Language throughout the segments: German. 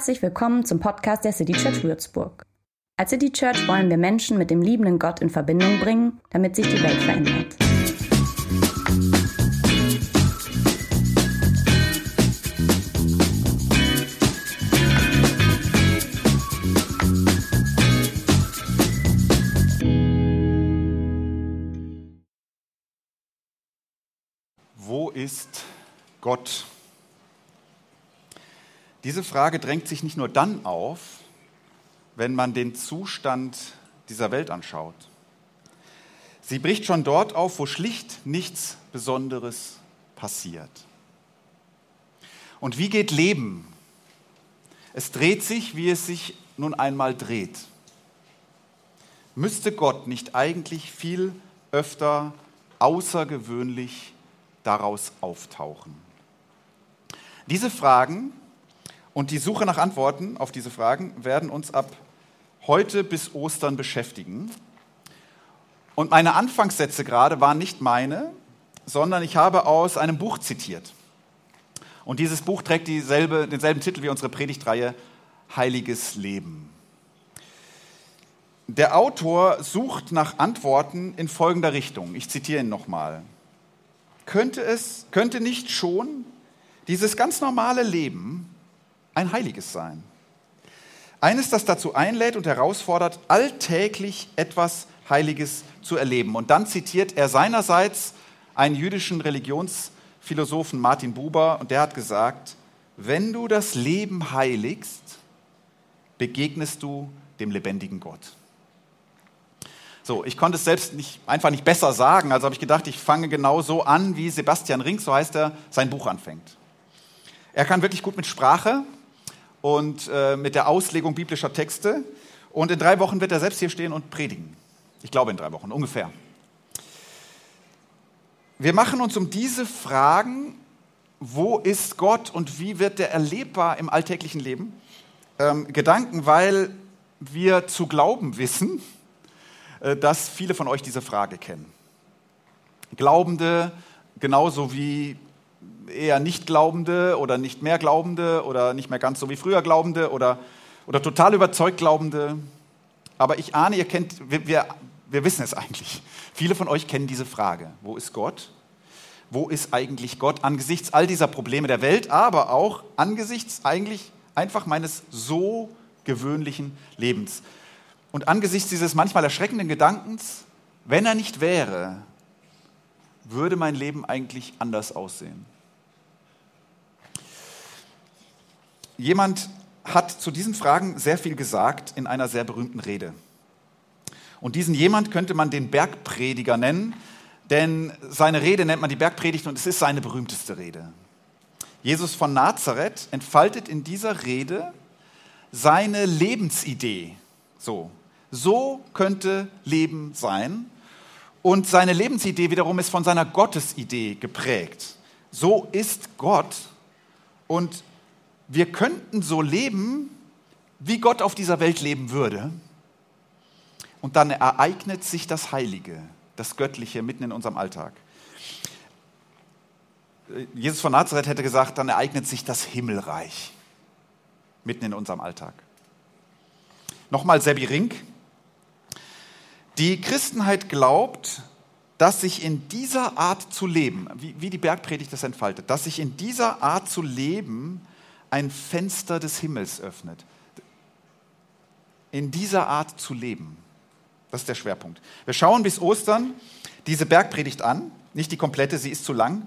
Herzlich willkommen zum Podcast der City Church Würzburg. Als City Church wollen wir Menschen mit dem liebenden Gott in Verbindung bringen, damit sich die Welt verändert. Wo ist Gott? Diese Frage drängt sich nicht nur dann auf, wenn man den Zustand dieser Welt anschaut. Sie bricht schon dort auf, wo schlicht nichts Besonderes passiert. Und wie geht Leben? Es dreht sich, wie es sich nun einmal dreht. Müsste Gott nicht eigentlich viel öfter außergewöhnlich daraus auftauchen? Diese Fragen und die Suche nach Antworten auf diese Fragen werden uns ab heute bis Ostern beschäftigen. Und meine Anfangssätze gerade waren nicht meine, sondern ich habe aus einem Buch zitiert. Und dieses Buch trägt dieselbe, denselben Titel wie unsere Predigtreihe Heiliges Leben. Der Autor sucht nach Antworten in folgender Richtung. Ich zitiere ihn nochmal. Könnte es, könnte nicht schon dieses ganz normale Leben ein heiliges Sein. Eines, das dazu einlädt und herausfordert, alltäglich etwas Heiliges zu erleben. Und dann zitiert er seinerseits einen jüdischen Religionsphilosophen Martin Buber und der hat gesagt, wenn du das Leben heiligst, begegnest du dem lebendigen Gott. So, ich konnte es selbst nicht, einfach nicht besser sagen, also habe ich gedacht, ich fange genau so an, wie Sebastian Rink, so heißt er, sein Buch anfängt. Er kann wirklich gut mit Sprache, und äh, mit der Auslegung biblischer Texte. Und in drei Wochen wird er selbst hier stehen und predigen. Ich glaube in drei Wochen, ungefähr. Wir machen uns um diese Fragen, wo ist Gott und wie wird der erlebbar im alltäglichen Leben, ähm, Gedanken, weil wir zu glauben wissen, äh, dass viele von euch diese Frage kennen. Glaubende, genauso wie eher nicht Glaubende oder nicht mehr Glaubende oder nicht mehr ganz so wie früher Glaubende oder, oder total überzeugt Glaubende. Aber ich ahne, ihr kennt, wir, wir, wir wissen es eigentlich. Viele von euch kennen diese Frage. Wo ist Gott? Wo ist eigentlich Gott angesichts all dieser Probleme der Welt, aber auch angesichts eigentlich einfach meines so gewöhnlichen Lebens? Und angesichts dieses manchmal erschreckenden Gedankens, wenn er nicht wäre, würde mein Leben eigentlich anders aussehen? Jemand hat zu diesen Fragen sehr viel gesagt in einer sehr berühmten Rede. Und diesen jemand könnte man den Bergprediger nennen, denn seine Rede nennt man die Bergpredigt und es ist seine berühmteste Rede. Jesus von Nazareth entfaltet in dieser Rede seine Lebensidee. So, so könnte Leben sein. Und seine Lebensidee wiederum ist von seiner Gottesidee geprägt. So ist Gott und wir könnten so leben, wie Gott auf dieser Welt leben würde. Und dann ereignet sich das Heilige, das Göttliche mitten in unserem Alltag. Jesus von Nazareth hätte gesagt, dann ereignet sich das Himmelreich mitten in unserem Alltag. Nochmal Sebi Rink. Die Christenheit glaubt, dass sich in dieser Art zu leben, wie, wie die Bergpredigt das entfaltet, dass sich in dieser Art zu leben ein Fenster des Himmels öffnet. In dieser Art zu leben. Das ist der Schwerpunkt. Wir schauen bis Ostern diese Bergpredigt an, nicht die komplette, sie ist zu lang,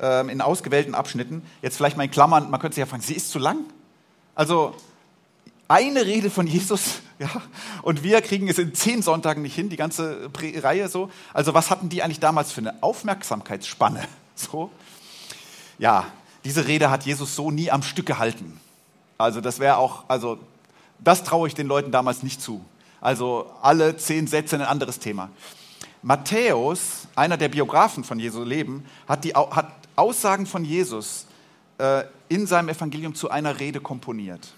ähm, in ausgewählten Abschnitten. Jetzt vielleicht mal in Klammern, man könnte sich ja fragen, sie ist zu lang? Also eine Rede von Jesus, ja, und wir kriegen es in zehn Sonntagen nicht hin, die ganze Reihe so. Also was hatten die eigentlich damals für eine Aufmerksamkeitsspanne? So, ja, diese Rede hat Jesus so nie am Stück gehalten. Also das wäre auch, also das traue ich den Leuten damals nicht zu. Also alle zehn Sätze ein anderes Thema. Matthäus, einer der Biografen von Jesu Leben, hat, die, hat Aussagen von Jesus äh, in seinem Evangelium zu einer Rede komponiert.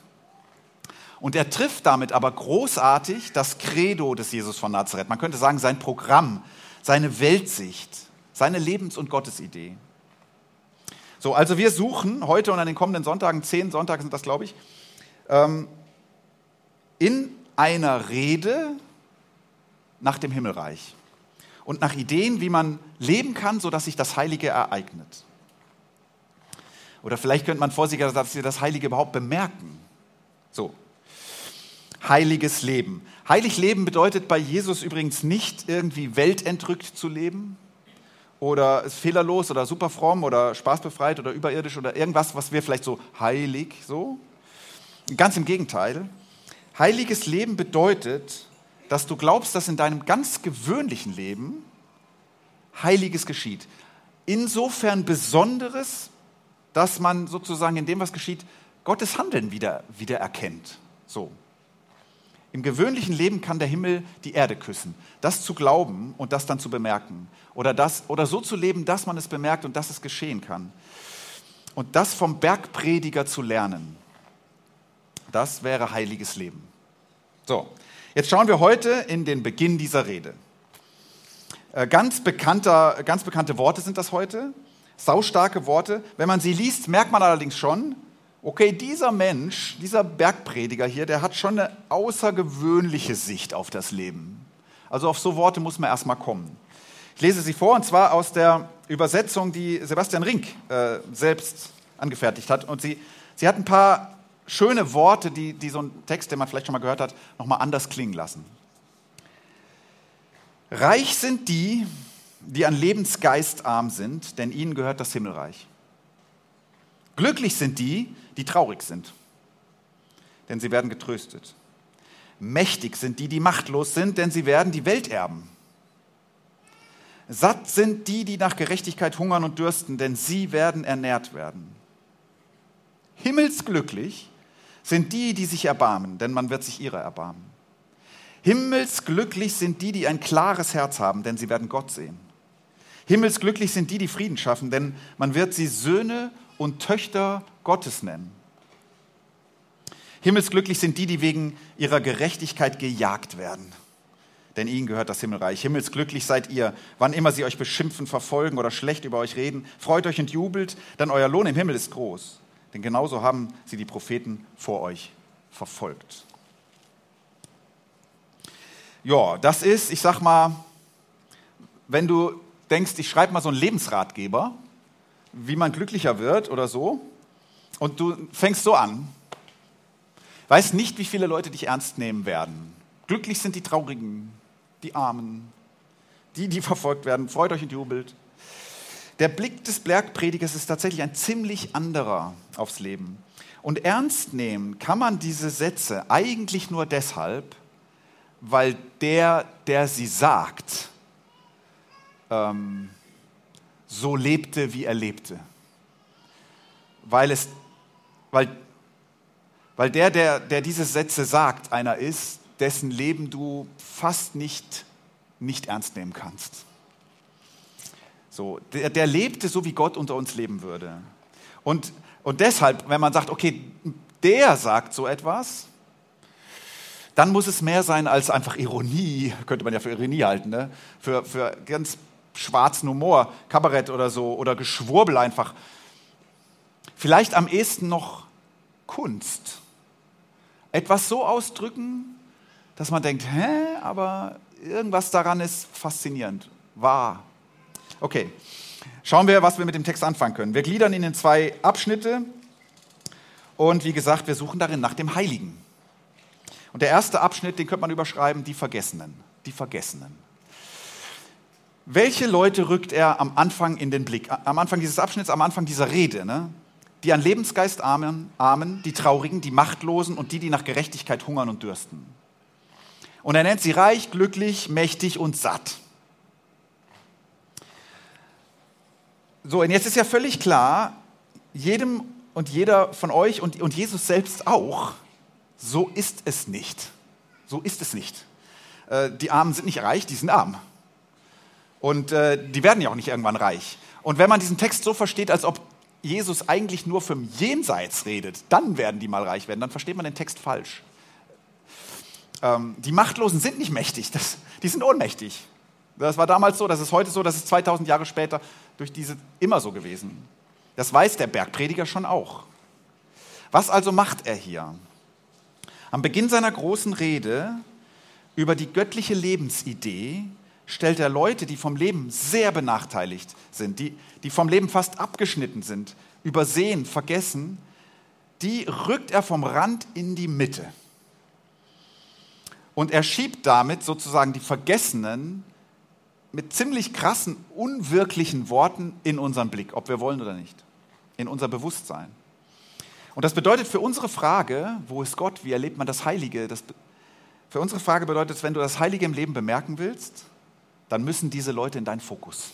Und er trifft damit aber großartig das Credo des Jesus von Nazareth. Man könnte sagen, sein Programm, seine Weltsicht, seine Lebens- und Gottesidee. So, also wir suchen heute und an den kommenden Sonntagen, zehn Sonntage sind das, glaube ich, ähm, in einer Rede nach dem Himmelreich und nach Ideen, wie man leben kann, sodass sich das Heilige ereignet. Oder vielleicht könnte man vorsichtiger dass wir das Heilige überhaupt bemerken. So. Heiliges Leben. Heilig leben bedeutet bei Jesus übrigens nicht irgendwie weltentrückt zu leben oder fehlerlos oder super fromm oder spaßbefreit oder überirdisch oder irgendwas, was wir vielleicht so heilig so. Ganz im Gegenteil. Heiliges Leben bedeutet, dass du glaubst, dass in deinem ganz gewöhnlichen Leben Heiliges geschieht. Insofern Besonderes, dass man sozusagen in dem, was geschieht, Gottes Handeln wieder, wieder erkennt. So. Im gewöhnlichen Leben kann der Himmel die Erde küssen. Das zu glauben und das dann zu bemerken. Oder, das, oder so zu leben, dass man es bemerkt und dass es geschehen kann. Und das vom Bergprediger zu lernen, das wäre heiliges Leben. So, jetzt schauen wir heute in den Beginn dieser Rede. Äh, ganz, bekannter, ganz bekannte Worte sind das heute, saustarke Worte. Wenn man sie liest, merkt man allerdings schon, okay, dieser Mensch, dieser Bergprediger hier, der hat schon eine außergewöhnliche Sicht auf das Leben. Also auf so Worte muss man erstmal kommen. Ich lese sie vor, und zwar aus der Übersetzung, die Sebastian Rink äh, selbst angefertigt hat. Und sie, sie hat ein paar schöne Worte, die, die so ein Text, den man vielleicht schon mal gehört hat, nochmal anders klingen lassen. Reich sind die, die an Lebensgeist arm sind, denn ihnen gehört das Himmelreich. Glücklich sind die, die traurig sind, denn sie werden getröstet. Mächtig sind die, die machtlos sind, denn sie werden die Welt erben. Satt sind die, die nach Gerechtigkeit hungern und dürsten, denn sie werden ernährt werden. Himmelsglücklich sind die, die sich erbarmen, denn man wird sich ihrer erbarmen. Himmelsglücklich sind die, die ein klares Herz haben, denn sie werden Gott sehen. Himmelsglücklich sind die, die Frieden schaffen, denn man wird sie Söhne und Töchter Gottes nennen. Himmelsglücklich sind die, die wegen ihrer Gerechtigkeit gejagt werden, denn ihnen gehört das Himmelreich. Himmelsglücklich seid ihr, wann immer sie euch beschimpfen, verfolgen oder schlecht über euch reden. Freut euch und jubelt, denn euer Lohn im Himmel ist groß. Denn genauso haben sie die Propheten vor euch verfolgt. Ja, das ist, ich sag mal, wenn du denkst, ich schreibe mal so einen Lebensratgeber, wie man glücklicher wird oder so, und du fängst so an, weißt nicht, wie viele Leute dich ernst nehmen werden. Glücklich sind die Traurigen, die Armen, die, die verfolgt werden. Freut euch und jubelt. Der Blick des Bergpredigers ist tatsächlich ein ziemlich anderer aufs Leben. Und ernst nehmen kann man diese Sätze eigentlich nur deshalb, weil der, der sie sagt, ähm, so lebte, wie er lebte. Weil, es, weil, weil der, der, der diese Sätze sagt, einer ist, dessen Leben du fast nicht, nicht ernst nehmen kannst. So, der, der lebte so, wie Gott unter uns leben würde. Und, und deshalb, wenn man sagt, okay, der sagt so etwas, dann muss es mehr sein als einfach Ironie, könnte man ja für Ironie halten, ne? für, für ganz schwarzen Humor, Kabarett oder so, oder Geschwurbel einfach. Vielleicht am ehesten noch Kunst. Etwas so ausdrücken, dass man denkt, hä, aber irgendwas daran ist faszinierend, wahr. Okay, schauen wir, was wir mit dem Text anfangen können. Wir gliedern ihn in zwei Abschnitte und wie gesagt, wir suchen darin nach dem Heiligen. Und der erste Abschnitt, den könnte man überschreiben, die Vergessenen. Die Vergessenen. Welche Leute rückt er am Anfang in den Blick? Am Anfang dieses Abschnitts, am Anfang dieser Rede. Ne? Die an Lebensgeist armen, armen, die Traurigen, die Machtlosen und die, die nach Gerechtigkeit hungern und dürsten. Und er nennt sie reich, glücklich, mächtig und satt. So, und jetzt ist ja völlig klar, jedem und jeder von euch und, und Jesus selbst auch, so ist es nicht. So ist es nicht. Äh, die Armen sind nicht reich, die sind arm. Und äh, die werden ja auch nicht irgendwann reich. Und wenn man diesen Text so versteht, als ob Jesus eigentlich nur vom Jenseits redet, dann werden die mal reich werden, dann versteht man den Text falsch. Ähm, die Machtlosen sind nicht mächtig, das, die sind ohnmächtig. Das war damals so, das ist heute so, das ist 2000 Jahre später durch diese immer so gewesen. Das weiß der Bergprediger schon auch. Was also macht er hier? Am Beginn seiner großen Rede über die göttliche Lebensidee stellt er Leute, die vom Leben sehr benachteiligt sind, die, die vom Leben fast abgeschnitten sind, übersehen, vergessen, die rückt er vom Rand in die Mitte. Und er schiebt damit sozusagen die Vergessenen mit ziemlich krassen, unwirklichen Worten in unseren Blick, ob wir wollen oder nicht, in unser Bewusstsein. Und das bedeutet für unsere Frage, wo ist Gott, wie erlebt man das Heilige, das, für unsere Frage bedeutet es, wenn du das Heilige im Leben bemerken willst, dann müssen diese Leute in deinen Fokus.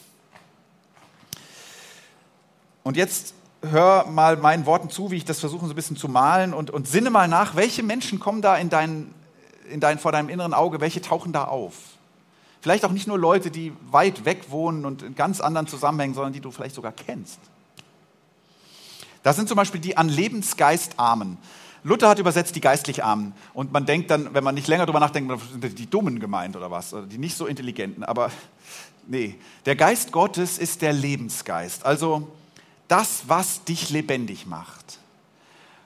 Und jetzt hör mal meinen Worten zu, wie ich das versuche so ein bisschen zu malen und, und sinne mal nach, welche Menschen kommen da in dein, in dein, vor deinem inneren Auge, welche tauchen da auf? Vielleicht auch nicht nur Leute, die weit weg wohnen und in ganz anderen Zusammenhängen, sondern die du vielleicht sogar kennst. Das sind zum Beispiel die an Lebensgeist Armen. Luther hat übersetzt die geistlich Armen. Und man denkt dann, wenn man nicht länger darüber nachdenkt, sind die Dummen gemeint oder was, oder die nicht so intelligenten. Aber nee, der Geist Gottes ist der Lebensgeist. Also das, was dich lebendig macht.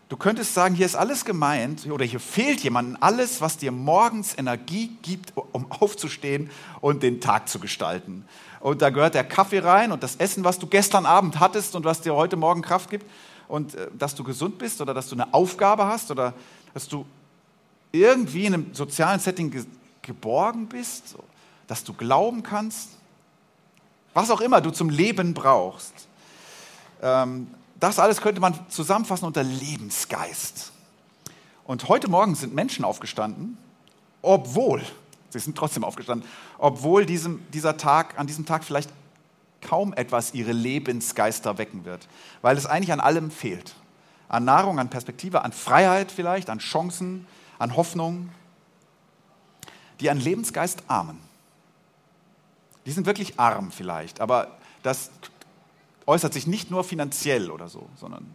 Du könntest sagen, hier ist alles gemeint oder hier fehlt jemandem alles, was dir morgens Energie gibt, um aufzustehen und den Tag zu gestalten. Und da gehört der Kaffee rein und das Essen, was du gestern Abend hattest und was dir heute Morgen Kraft gibt. Und äh, dass du gesund bist oder dass du eine Aufgabe hast oder dass du irgendwie in einem sozialen Setting ge geborgen bist, dass du glauben kannst. Was auch immer du zum Leben brauchst. Ähm, das alles könnte man zusammenfassen unter Lebensgeist. Und heute Morgen sind Menschen aufgestanden, obwohl, sie sind trotzdem aufgestanden, obwohl diesem, dieser Tag, an diesem Tag vielleicht kaum etwas ihre Lebensgeister wecken wird, weil es eigentlich an allem fehlt. An Nahrung, an Perspektive, an Freiheit vielleicht, an Chancen, an Hoffnung. Die an Lebensgeist armen. Die sind wirklich arm vielleicht, aber das äußert sich nicht nur finanziell oder so, sondern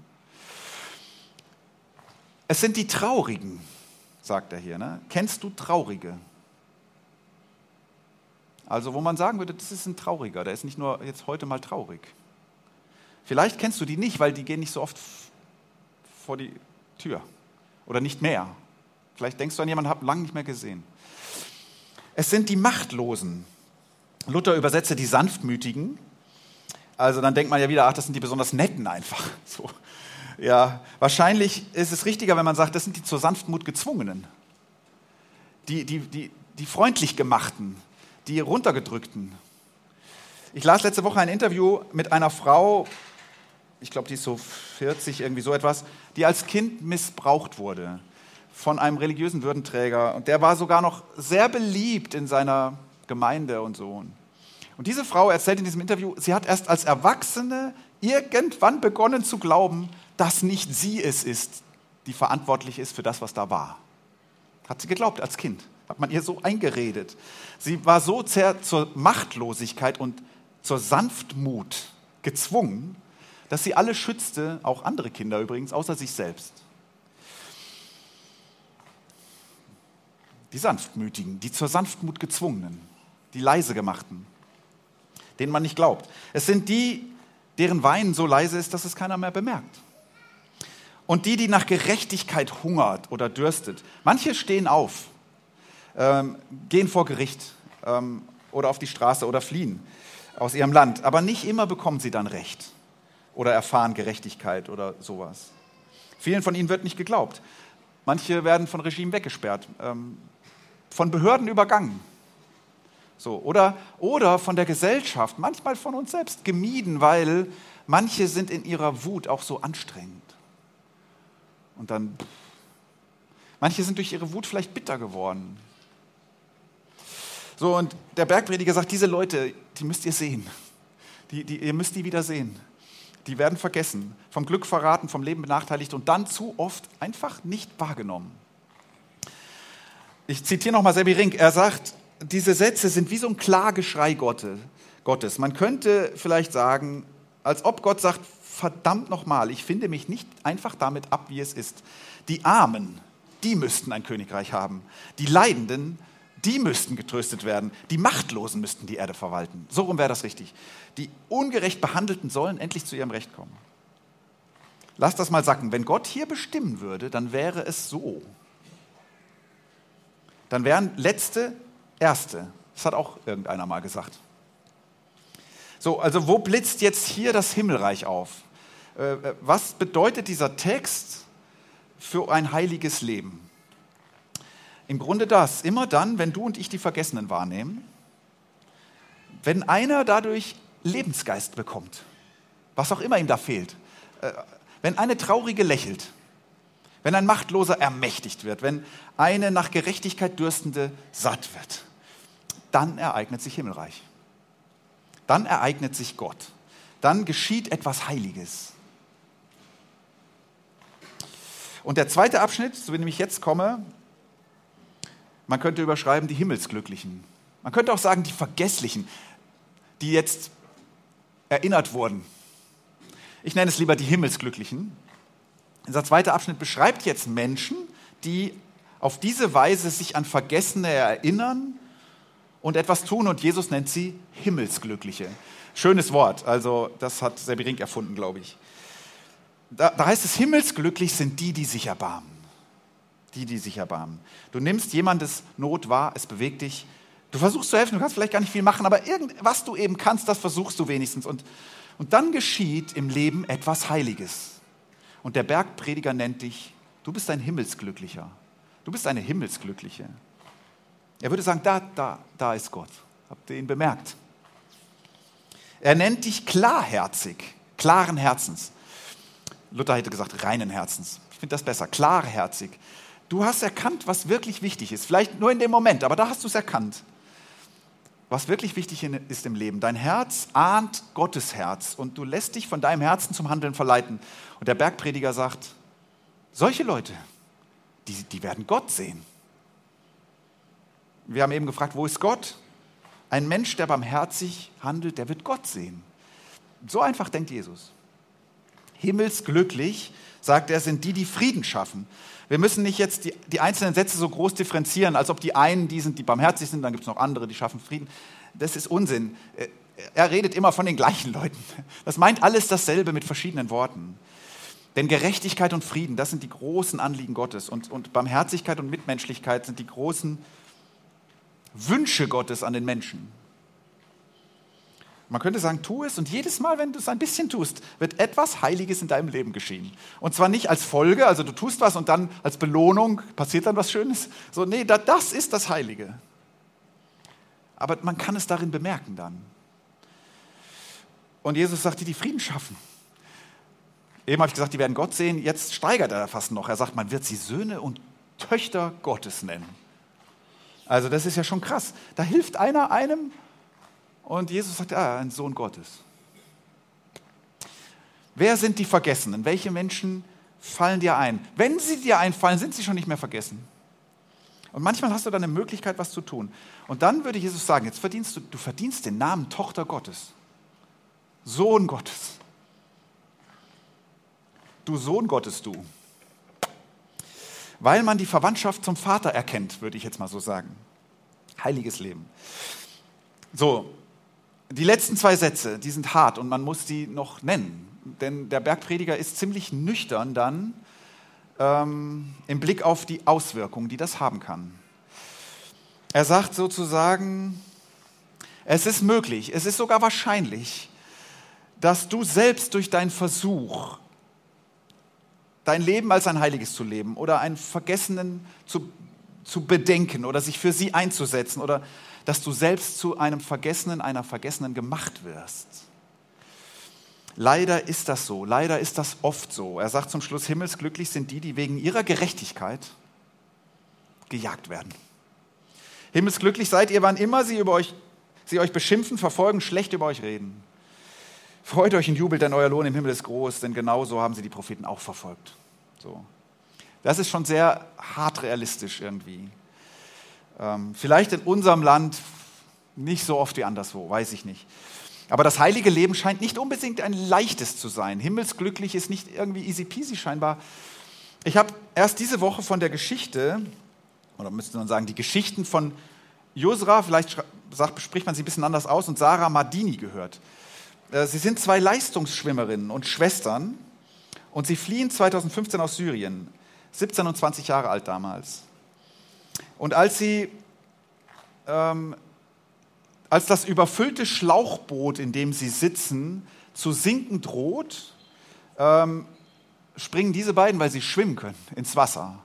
es sind die Traurigen, sagt er hier. Ne? Kennst du Traurige? Also wo man sagen würde, das ist ein Trauriger, der ist nicht nur jetzt heute mal traurig. Vielleicht kennst du die nicht, weil die gehen nicht so oft vor die Tür oder nicht mehr. Vielleicht denkst du an jemanden, hab lange nicht mehr gesehen. Es sind die Machtlosen. Luther übersetze die Sanftmütigen also dann denkt man ja wieder, ach, das sind die besonders netten einfach. So. Ja, wahrscheinlich ist es richtiger, wenn man sagt, das sind die zur Sanftmut gezwungenen. Die, die, die, die freundlich gemachten, die runtergedrückten. Ich las letzte Woche ein Interview mit einer Frau, ich glaube, die ist so 40, irgendwie so etwas, die als Kind missbraucht wurde von einem religiösen Würdenträger. Und der war sogar noch sehr beliebt in seiner Gemeinde und so. Und diese Frau erzählt in diesem Interview, sie hat erst als Erwachsene irgendwann begonnen zu glauben, dass nicht sie es ist, die verantwortlich ist für das, was da war. Hat sie geglaubt als Kind. Hat man ihr so eingeredet. Sie war so zur Machtlosigkeit und zur Sanftmut gezwungen, dass sie alle schützte, auch andere Kinder übrigens, außer sich selbst. Die Sanftmütigen, die zur Sanftmut gezwungenen, die leise gemachten denen man nicht glaubt. Es sind die, deren Weinen so leise ist, dass es keiner mehr bemerkt. Und die, die nach Gerechtigkeit hungert oder dürstet. Manche stehen auf, ähm, gehen vor Gericht ähm, oder auf die Straße oder fliehen aus ihrem Land. Aber nicht immer bekommen sie dann Recht oder erfahren Gerechtigkeit oder sowas. Vielen von ihnen wird nicht geglaubt. Manche werden von Regime weggesperrt, ähm, von Behörden übergangen. So, oder, oder von der Gesellschaft, manchmal von uns selbst gemieden, weil manche sind in ihrer Wut auch so anstrengend. Und dann, manche sind durch ihre Wut vielleicht bitter geworden. So, und der Bergprediger sagt, diese Leute, die müsst ihr sehen. Die, die, ihr müsst die wieder sehen. Die werden vergessen, vom Glück verraten, vom Leben benachteiligt und dann zu oft einfach nicht wahrgenommen. Ich zitiere nochmal Sebi Rink. Er sagt, diese Sätze sind wie so ein Klageschrei Gottes. Man könnte vielleicht sagen, als ob Gott sagt, verdammt nochmal, ich finde mich nicht einfach damit ab, wie es ist. Die Armen, die müssten ein Königreich haben. Die Leidenden, die müssten getröstet werden. Die Machtlosen müssten die Erde verwalten. So rum wäre das richtig. Die ungerecht Behandelten sollen endlich zu ihrem Recht kommen. Lass das mal sacken. Wenn Gott hier bestimmen würde, dann wäre es so. dann wären letzte erste. Das hat auch irgendeiner mal gesagt. So, also wo blitzt jetzt hier das Himmelreich auf? Äh, äh, was bedeutet dieser Text für ein heiliges Leben? Im Grunde das, immer dann, wenn du und ich die Vergessenen wahrnehmen, wenn einer dadurch Lebensgeist bekommt, was auch immer ihm da fehlt, äh, wenn eine Traurige lächelt, wenn ein Machtloser ermächtigt wird, wenn eine nach Gerechtigkeit dürstende satt wird, dann ereignet sich Himmelreich. Dann ereignet sich Gott. Dann geschieht etwas Heiliges. Und der zweite Abschnitt, zu dem ich jetzt komme, man könnte überschreiben die Himmelsglücklichen. Man könnte auch sagen die Vergesslichen, die jetzt erinnert wurden. Ich nenne es lieber die Himmelsglücklichen. Dieser zweite Abschnitt beschreibt jetzt Menschen, die auf diese Weise sich an Vergessene erinnern und etwas tun und Jesus nennt sie Himmelsglückliche. Schönes Wort, also das hat Seberink erfunden, glaube ich. Da, da heißt es, himmelsglücklich sind die, die sich erbarmen. Die, die sich erbarmen. Du nimmst jemandes Not wahr, es bewegt dich. Du versuchst zu helfen, du kannst vielleicht gar nicht viel machen, aber irgend, was du eben kannst, das versuchst du wenigstens. Und, und dann geschieht im Leben etwas Heiliges. Und der Bergprediger nennt dich, du bist ein Himmelsglücklicher. Du bist eine Himmelsglückliche. Er würde sagen, da, da, da ist Gott. Habt ihr ihn bemerkt? Er nennt dich klarherzig, klaren Herzens. Luther hätte gesagt, reinen Herzens. Ich finde das besser, klarherzig. Du hast erkannt, was wirklich wichtig ist. Vielleicht nur in dem Moment, aber da hast du es erkannt. Was wirklich wichtig ist im Leben. Dein Herz ahnt Gottes Herz und du lässt dich von deinem Herzen zum Handeln verleiten. Und der Bergprediger sagt, solche Leute, die, die werden Gott sehen. Wir haben eben gefragt, wo ist Gott? Ein Mensch, der barmherzig handelt, der wird Gott sehen. So einfach denkt Jesus himmelsglücklich, sagt er, sind die, die Frieden schaffen. Wir müssen nicht jetzt die, die einzelnen Sätze so groß differenzieren, als ob die einen die sind, die barmherzig sind, dann gibt es noch andere, die schaffen Frieden. Das ist Unsinn. Äh, er redet immer von den gleichen Leuten. Das meint alles dasselbe mit verschiedenen Worten. Denn Gerechtigkeit und Frieden, das sind die großen Anliegen Gottes. Und, und Barmherzigkeit und Mitmenschlichkeit sind die großen Wünsche Gottes an den Menschen. Man könnte sagen, tu es und jedes Mal, wenn du es ein bisschen tust, wird etwas Heiliges in deinem Leben geschehen. Und zwar nicht als Folge, also du tust was und dann als Belohnung passiert dann was Schönes. So, nee, das ist das Heilige. Aber man kann es darin bemerken dann. Und Jesus sagt, die, die Frieden schaffen. Eben habe ich gesagt, die werden Gott sehen. Jetzt steigert er fast noch. Er sagt, man wird sie Söhne und Töchter Gottes nennen. Also das ist ja schon krass. Da hilft einer einem und Jesus sagt, ah, ein Sohn Gottes. Wer sind die Vergessenen? Welche Menschen fallen dir ein? Wenn sie dir einfallen, sind sie schon nicht mehr vergessen. Und manchmal hast du dann eine Möglichkeit, was zu tun. Und dann würde Jesus sagen, jetzt verdienst du, du verdienst den Namen Tochter Gottes. Sohn Gottes. Du Sohn Gottes, du. Weil man die Verwandtschaft zum Vater erkennt, würde ich jetzt mal so sagen. Heiliges Leben. So, die letzten zwei Sätze, die sind hart und man muss die noch nennen. Denn der Bergprediger ist ziemlich nüchtern dann ähm, im Blick auf die Auswirkungen, die das haben kann. Er sagt sozusagen, es ist möglich, es ist sogar wahrscheinlich, dass du selbst durch deinen Versuch, dein Leben als ein Heiliges zu leben oder einen Vergessenen zu, zu bedenken oder sich für sie einzusetzen oder dass du selbst zu einem Vergessenen, einer Vergessenen gemacht wirst. Leider ist das so, leider ist das oft so. Er sagt zum Schluss, himmelsglücklich sind die, die wegen ihrer Gerechtigkeit gejagt werden. Himmelsglücklich seid ihr, wann immer sie, über euch, sie euch beschimpfen, verfolgen, schlecht über euch reden. Freut euch und jubelt, denn euer Lohn im Himmel ist groß, denn genau so haben sie die Propheten auch verfolgt. So. Das ist schon sehr hart realistisch irgendwie. Ähm, vielleicht in unserem Land nicht so oft wie anderswo, weiß ich nicht. Aber das heilige Leben scheint nicht unbedingt ein leichtes zu sein. Himmelsglücklich ist nicht irgendwie easy peasy scheinbar. Ich habe erst diese Woche von der Geschichte, oder müsste man sagen, die Geschichten von Josra, vielleicht sagt, spricht man sie ein bisschen anders aus, und Sarah Mardini gehört. Äh, sie sind zwei Leistungsschwimmerinnen und Schwestern und sie fliehen 2015 aus Syrien, 17 und 20 Jahre alt damals. Und als sie, ähm, als das überfüllte Schlauchboot, in dem sie sitzen, zu sinken droht, ähm, springen diese beiden, weil sie schwimmen können, ins Wasser.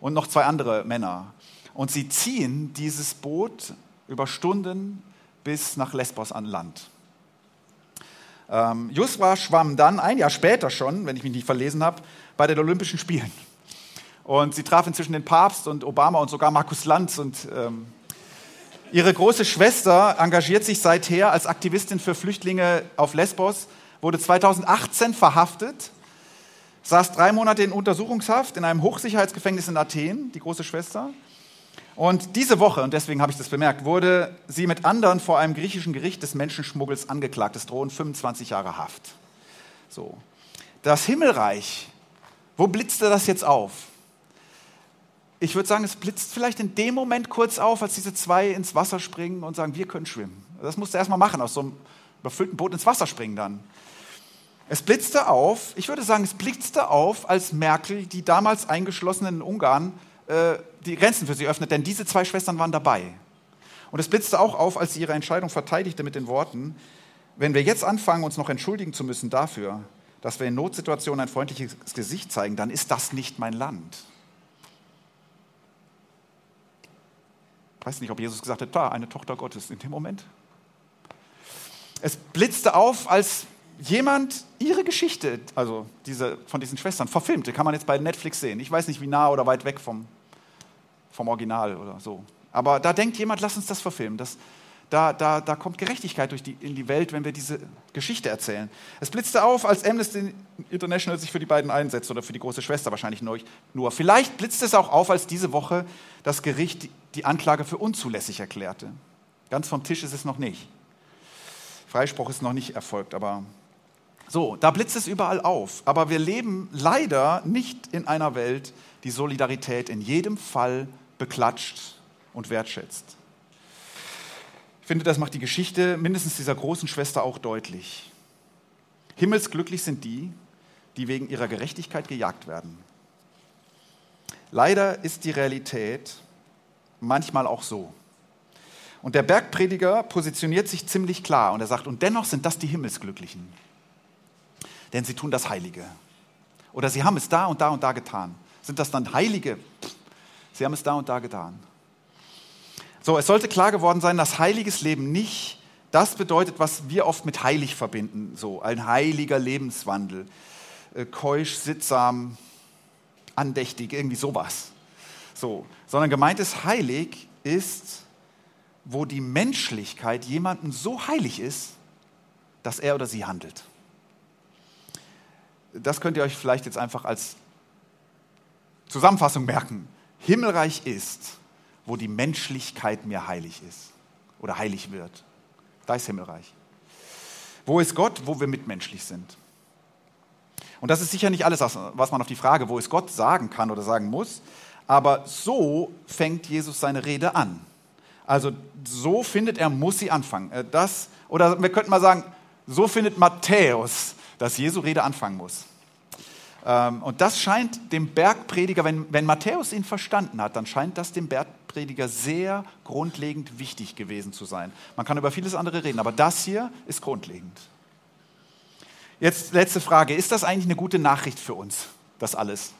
Und noch zwei andere Männer. Und sie ziehen dieses Boot über Stunden bis nach Lesbos an Land. Ähm, Jusra schwamm dann ein Jahr später schon, wenn ich mich nicht verlesen habe, bei den Olympischen Spielen. Und sie traf inzwischen den Papst und Obama und sogar Markus Lanz. Und ähm, ihre große Schwester engagiert sich seither als Aktivistin für Flüchtlinge auf Lesbos, wurde 2018 verhaftet, saß drei Monate in Untersuchungshaft in einem Hochsicherheitsgefängnis in Athen, die große Schwester. Und diese Woche, und deswegen habe ich das bemerkt, wurde sie mit anderen vor einem griechischen Gericht des Menschenschmuggels angeklagt. Es drohen 25 Jahre Haft. So. Das Himmelreich, wo blitzte das jetzt auf? Ich würde sagen, es blitzt vielleicht in dem Moment kurz auf, als diese zwei ins Wasser springen und sagen, wir können schwimmen. Das musst du erstmal machen, aus so einem überfüllten Boot ins Wasser springen dann. Es blitzte auf, ich würde sagen, es blitzte auf, als Merkel die damals eingeschlossenen in Ungarn äh, die Grenzen für sie öffnet, denn diese zwei Schwestern waren dabei. Und es blitzte auch auf, als sie ihre Entscheidung verteidigte mit den Worten, wenn wir jetzt anfangen, uns noch entschuldigen zu müssen dafür, dass wir in Notsituationen ein freundliches Gesicht zeigen, dann ist das nicht mein Land. Ich weiß nicht, ob Jesus gesagt hat, da, eine Tochter Gottes in dem Moment. Es blitzte auf, als jemand ihre Geschichte, also diese, von diesen Schwestern, verfilmte. Kann man jetzt bei Netflix sehen. Ich weiß nicht, wie nah oder weit weg vom, vom Original oder so. Aber da denkt jemand, lass uns das verfilmen. Das, da, da, da kommt Gerechtigkeit durch die, in die Welt, wenn wir diese Geschichte erzählen. Es blitzte auf, als Amnesty International sich für die beiden einsetzt oder für die große Schwester wahrscheinlich nur. Vielleicht blitzt es auch auf, als diese Woche das Gericht die Anklage für unzulässig erklärte. Ganz vom Tisch ist es noch nicht. Freispruch ist noch nicht erfolgt, aber so, da blitzt es überall auf. Aber wir leben leider nicht in einer Welt, die Solidarität in jedem Fall beklatscht und wertschätzt. Ich finde, das macht die Geschichte mindestens dieser großen Schwester auch deutlich. Himmelsglücklich sind die, die wegen ihrer Gerechtigkeit gejagt werden. Leider ist die Realität manchmal auch so. Und der Bergprediger positioniert sich ziemlich klar und er sagt, und dennoch sind das die Himmelsglücklichen, denn sie tun das Heilige. Oder sie haben es da und da und da getan. Sind das dann Heilige? Sie haben es da und da getan. So, es sollte klar geworden sein, dass heiliges Leben nicht das bedeutet, was wir oft mit heilig verbinden. So, ein heiliger Lebenswandel. Äh, keusch, sittsam, andächtig, irgendwie sowas. So, sondern gemeint ist, heilig ist, wo die Menschlichkeit jemandem so heilig ist, dass er oder sie handelt. Das könnt ihr euch vielleicht jetzt einfach als Zusammenfassung merken. Himmelreich ist, wo die Menschlichkeit mir heilig ist oder heilig wird. Da ist Himmelreich. Wo ist Gott? Wo wir mitmenschlich sind. Und das ist sicher nicht alles, was man auf die Frage, wo ist Gott, sagen kann oder sagen muss. Aber so fängt Jesus seine Rede an. Also so findet er, muss sie anfangen. Äh, das, oder wir könnten mal sagen, so findet Matthäus, dass Jesu Rede anfangen muss. Ähm, und das scheint dem Bergprediger, wenn, wenn Matthäus ihn verstanden hat, dann scheint das dem Bergprediger sehr grundlegend wichtig gewesen zu sein. Man kann über vieles andere reden, aber das hier ist grundlegend. Jetzt letzte Frage. Ist das eigentlich eine gute Nachricht für uns, das alles?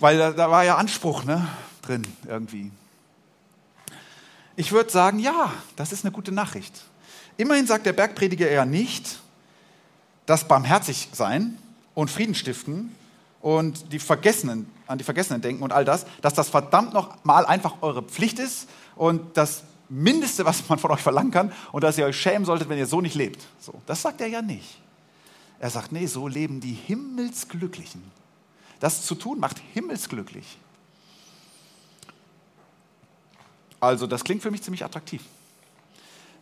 Weil da, da war ja Anspruch ne, drin irgendwie. Ich würde sagen, ja, das ist eine gute Nachricht. Immerhin sagt der Bergprediger ja nicht, dass barmherzig sein und Frieden stiften und die Vergessenen, an die Vergessenen denken und all das, dass das verdammt noch mal einfach eure Pflicht ist und das Mindeste, was man von euch verlangen kann und dass ihr euch schämen solltet, wenn ihr so nicht lebt. So, das sagt er ja nicht. Er sagt, nee, so leben die Himmelsglücklichen. Das zu tun macht himmelsglücklich. Also, das klingt für mich ziemlich attraktiv.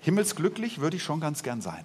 Himmelsglücklich würde ich schon ganz gern sein.